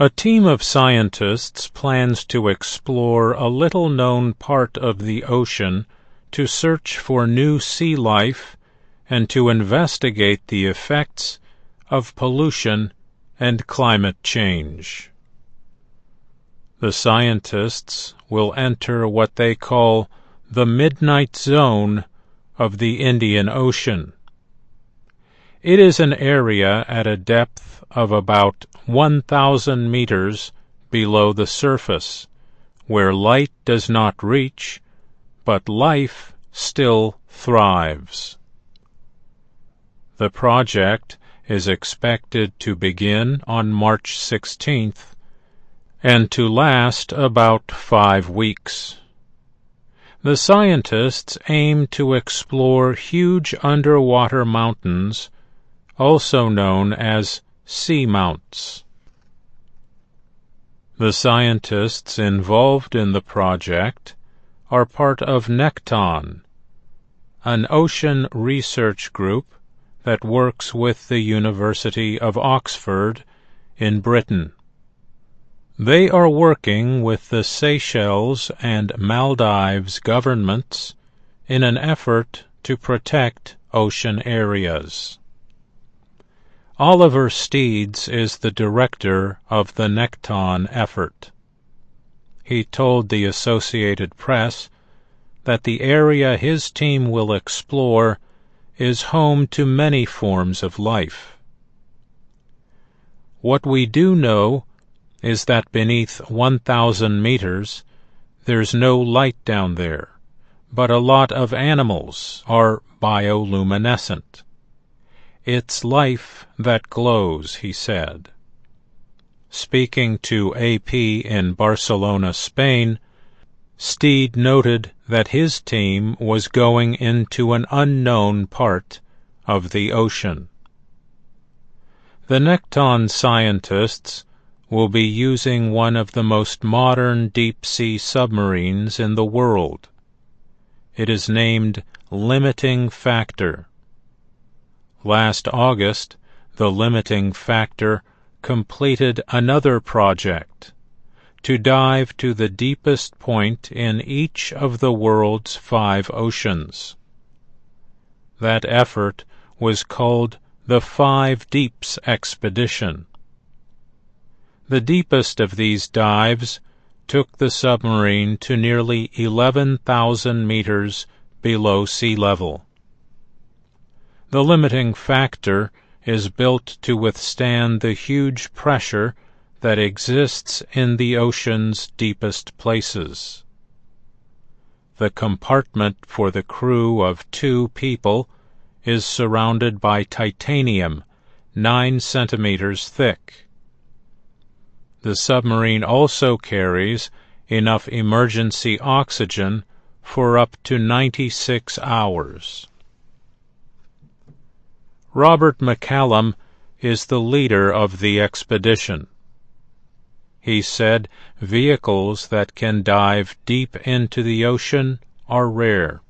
A team of scientists plans to explore a little known part of the ocean to search for new sea life and to investigate the effects of pollution and climate change. The scientists will enter what they call the midnight zone of the Indian Ocean. It is an area at a depth of about 1,000 meters below the surface, where light does not reach, but life still thrives. The project is expected to begin on March 16th and to last about five weeks. The scientists aim to explore huge underwater mountains also known as seamounts. The scientists involved in the project are part of Nekton, an ocean research group that works with the University of Oxford in Britain. They are working with the Seychelles and Maldives governments in an effort to protect ocean areas. Oliver Steeds is the director of the Nekton effort. He told the Associated Press that the area his team will explore is home to many forms of life. What we do know is that beneath 1,000 meters there's no light down there, but a lot of animals are bioluminescent. It's life that glows, he said. Speaking to AP in Barcelona, Spain, Steed noted that his team was going into an unknown part of the ocean. The Nekton scientists will be using one of the most modern deep-sea submarines in the world. It is named Limiting Factor. Last August, the limiting factor completed another project to dive to the deepest point in each of the world's five oceans. That effort was called the Five Deeps Expedition. The deepest of these dives took the submarine to nearly 11,000 meters below sea level. The limiting factor is built to withstand the huge pressure that exists in the ocean's deepest places. The compartment for the crew of two people is surrounded by titanium nine centimeters thick. The submarine also carries enough emergency oxygen for up to 96 hours. Robert McCallum is the leader of the expedition. He said vehicles that can dive deep into the ocean are rare.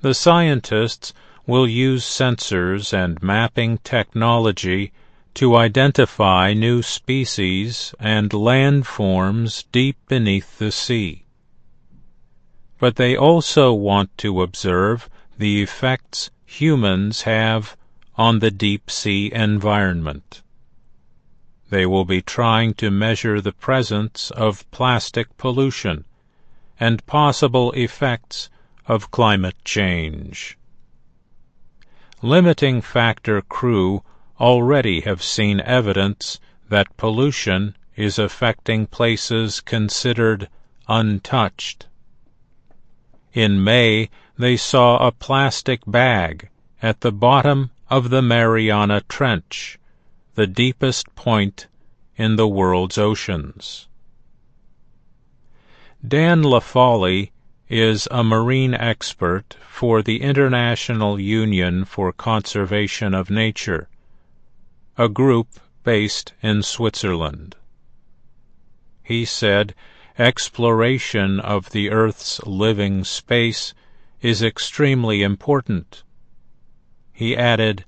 The scientists will use sensors and mapping technology to identify new species and landforms deep beneath the sea. But they also want to observe the effects humans have on the deep sea environment. They will be trying to measure the presence of plastic pollution and possible effects of climate change. Limiting factor crew already have seen evidence that pollution is affecting places considered untouched. In May, they saw a plastic bag at the bottom of the Mariana Trench, the deepest point in the world's oceans. Dan Laffoley is a marine expert for the International Union for Conservation of Nature, a group based in Switzerland. He said exploration of the Earth's living space is extremely important. He added,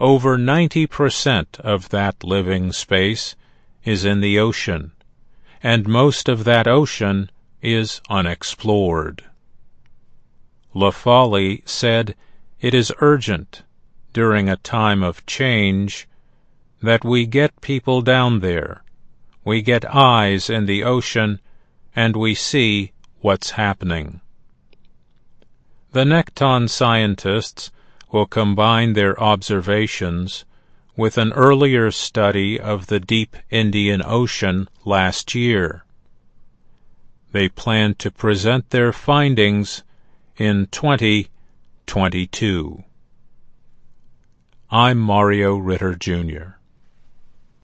over 90% of that living space is in the ocean, and most of that ocean is unexplored. La said it is urgent, during a time of change, that we get people down there, we get eyes in the ocean, and we see what's happening. The Nekton scientists will combine their observations with an earlier study of the deep Indian Ocean last year. They plan to present their findings in 2022. I'm Mario Ritter, Jr.